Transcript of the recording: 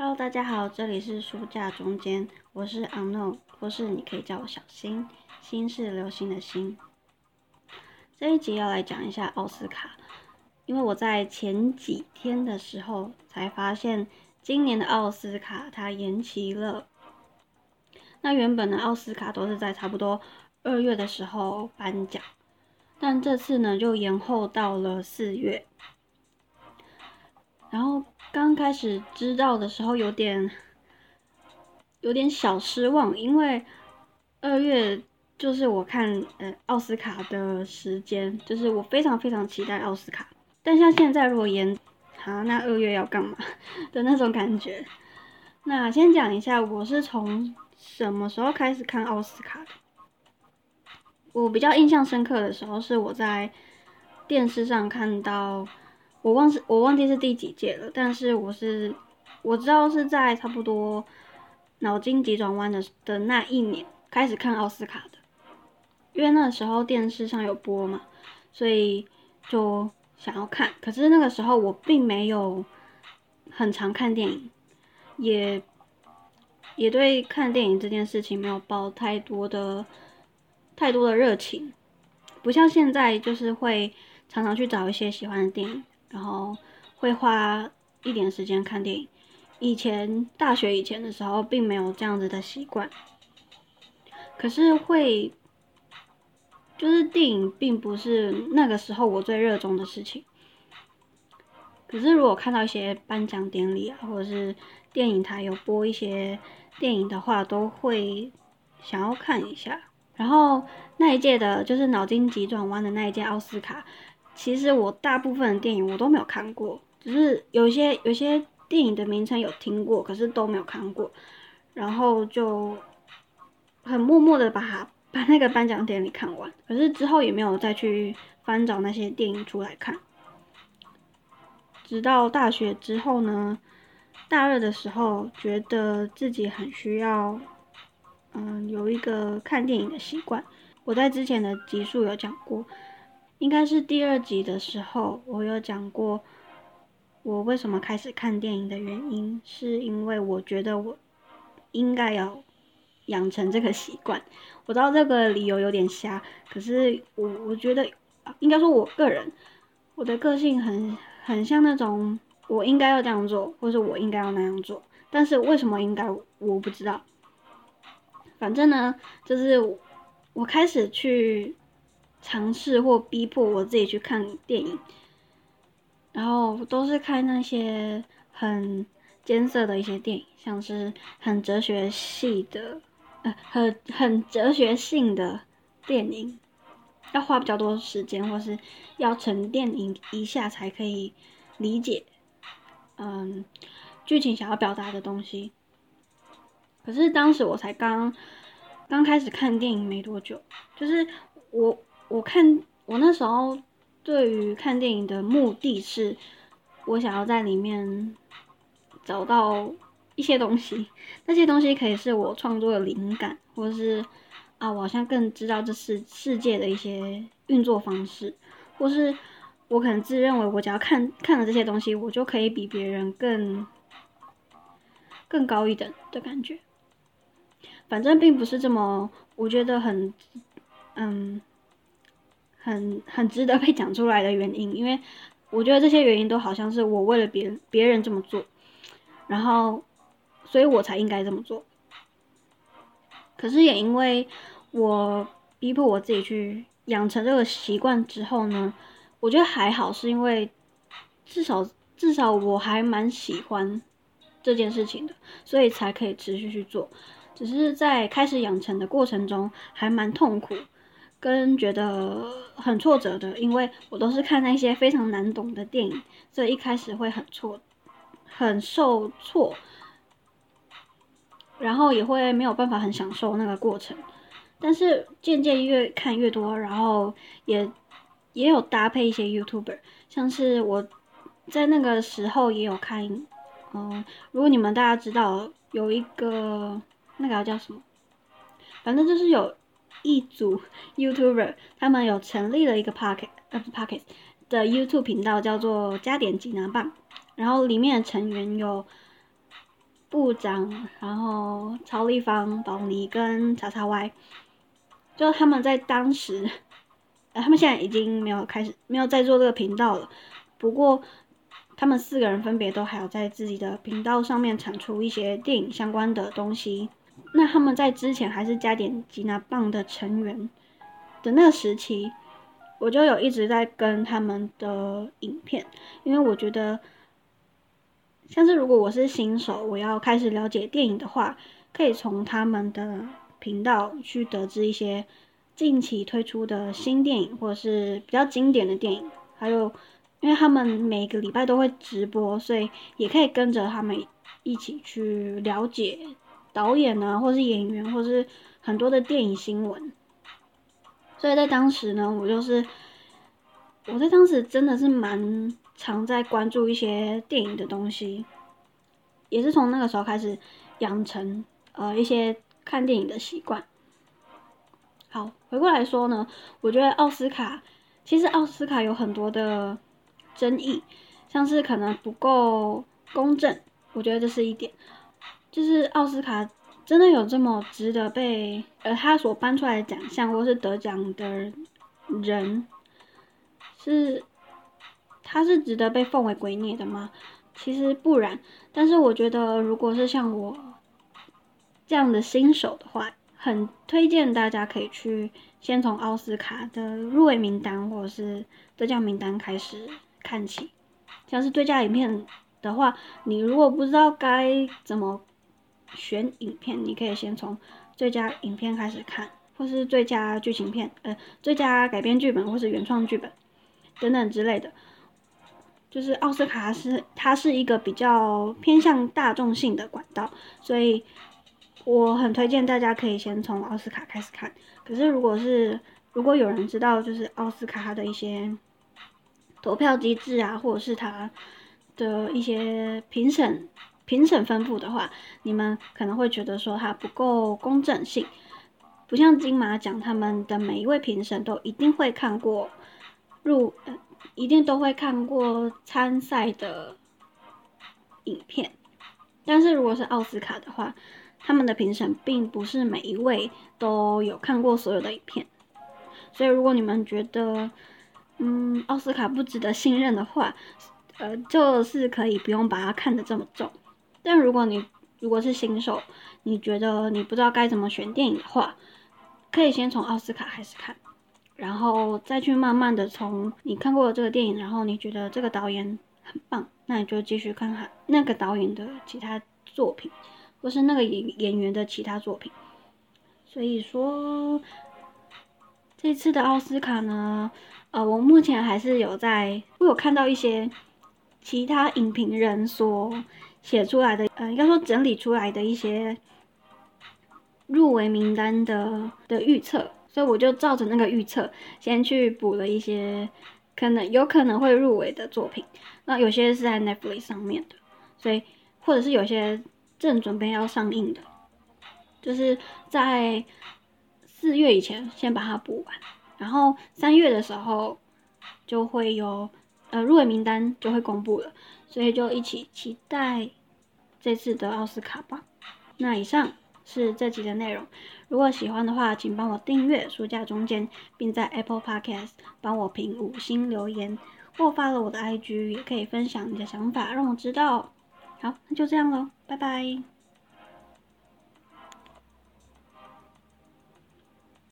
Hello，大家好，这里是书架中间，我是 Unknown，或是你可以叫我小新，新是流星的星。这一集要来讲一下奥斯卡，因为我在前几天的时候才发现，今年的奥斯卡它延期了。那原本的奥斯卡都是在差不多二月的时候颁奖，但这次呢就延后到了四月。然后刚开始知道的时候有点有点小失望，因为二月就是我看呃奥斯卡的时间，就是我非常非常期待奥斯卡。但像现在如果延，好，那二月要干嘛 的那种感觉。那先讲一下，我是从什么时候开始看奥斯卡的？我比较印象深刻的时候是我在电视上看到。我忘是，我忘记是第几届了，但是我是我知道是在差不多脑筋急转弯的的那一年开始看奥斯卡的，因为那时候电视上有播嘛，所以就想要看。可是那个时候我并没有很常看电影，也也对看电影这件事情没有抱太多的太多的热情，不像现在就是会常常去找一些喜欢的电影。然后会花一点时间看电影。以前大学以前的时候，并没有这样子的习惯。可是会，就是电影并不是那个时候我最热衷的事情。可是如果看到一些颁奖典礼啊，或者是电影台有播一些电影的话，都会想要看一下。然后那一届的，就是脑筋急转弯的那一届奥斯卡。其实我大部分的电影我都没有看过，只是有些有些电影的名称有听过，可是都没有看过，然后就很默默的把它 把那个颁奖典礼看完，可是之后也没有再去翻找那些电影出来看。直到大学之后呢，大二的时候觉得自己很需要，嗯，有一个看电影的习惯。我在之前的集数有讲过。应该是第二集的时候，我有讲过我为什么开始看电影的原因，是因为我觉得我应该要养成这个习惯。我知道这个理由有点瞎，可是我我觉得应该说我个人，我的个性很很像那种我应该要这样做，或者我应该要那样做，但是为什么应该我不知道。反正呢，就是我开始去。尝试或逼迫我自己去看电影，然后都是看那些很艰涩的一些电影，像是很哲学系的，呃，很很哲学性的电影，要花比较多时间，或是要沉淀一一下才可以理解，嗯，剧情想要表达的东西。可是当时我才刚刚开始看电影没多久，就是我。我看我那时候对于看电影的目的是，我想要在里面找到一些东西，那些东西可以是我创作的灵感，或是啊，我好像更知道这世世界的一些运作方式，或是我可能自认为我只要看看了这些东西，我就可以比别人更更高一等的感觉。反正并不是这么，我觉得很嗯。很很值得被讲出来的原因，因为我觉得这些原因都好像是我为了别人别人这么做，然后所以我才应该这么做。可是也因为我逼迫我自己去养成这个习惯之后呢，我觉得还好，是因为至少至少我还蛮喜欢这件事情的，所以才可以持续去做。只是在开始养成的过程中还蛮痛苦。跟觉得很挫折的，因为我都是看那些非常难懂的电影，所以一开始会很挫，很受挫，然后也会没有办法很享受那个过程。但是渐渐越看越多，然后也也有搭配一些 YouTuber，像是我在那个时候也有看，嗯，如果你们大家知道有一个那个叫什么，反正就是有。一组 YouTuber，他们有成立了一个 Pocket 呃 Pocket 的 YouTube 频道，叫做加点济南棒。然后里面的成员有部长，然后曹立芳、宝妮跟叉叉 Y，就他们在当时，呃，他们现在已经没有开始，没有在做这个频道了。不过，他们四个人分别都还有在自己的频道上面产出一些电影相关的东西。那他们在之前还是加点吉拿棒的成员的那个时期，我就有一直在跟他们的影片，因为我觉得，像是如果我是新手，我要开始了解电影的话，可以从他们的频道去得知一些近期推出的新电影，或者是比较经典的电影，还有。因为他们每个礼拜都会直播，所以也可以跟着他们一起去了解导演啊，或是演员，或是很多的电影新闻。所以在当时呢，我就是我在当时真的是蛮常在关注一些电影的东西，也是从那个时候开始养成呃一些看电影的习惯。好，回过来说呢，我觉得奥斯卡其实奥斯卡有很多的。争议，像是可能不够公正，我觉得这是一点。就是奥斯卡真的有这么值得被呃他所颁出来的奖项或是得奖的人，是他是值得被奉为圭臬的吗？其实不然。但是我觉得，如果是像我这样的新手的话，很推荐大家可以去先从奥斯卡的入围名单或者是得奖名单开始。看起，像是最佳影片的话，你如果不知道该怎么选影片，你可以先从最佳影片开始看，或是最佳剧情片，呃，最佳改编剧本或是原创剧本等等之类的。就是奥斯卡是它是一个比较偏向大众性的管道，所以我很推荐大家可以先从奥斯卡开始看。可是如果是如果有人知道就是奥斯卡它的一些。投票机制啊，或者是它的一些评审评审分布的话，你们可能会觉得说它不够公正性，不像金马奖，他们的每一位评审都一定会看过入，一定都会看过参赛的影片。但是如果是奥斯卡的话，他们的评审并不是每一位都有看过所有的影片，所以如果你们觉得，嗯，奥斯卡不值得信任的话，呃，就是可以不用把它看得这么重。但如果你如果是新手，你觉得你不知道该怎么选电影的话，可以先从奥斯卡开始看，然后再去慢慢的从你看过的这个电影，然后你觉得这个导演很棒，那你就继续看看那个导演的其他作品，或是那个演演员的其他作品。所以说，这次的奥斯卡呢？呃，我目前还是有在，我有看到一些其他影评人说写出来的，呃，应该说整理出来的一些入围名单的的预测，所以我就照着那个预测，先去补了一些可能有可能会入围的作品。那有些是在 Netflix 上面的，所以或者是有些正准备要上映的，就是在四月以前先把它补完。然后三月的时候就会有呃入围名单就会公布了，所以就一起期待这次的奥斯卡吧。那以上是这集的内容，如果喜欢的话，请帮我订阅书架中间，并在 Apple Podcast 帮我评五星留言，或发了我的 IG，也可以分享你的想法让我知道。好，那就这样喽，拜拜。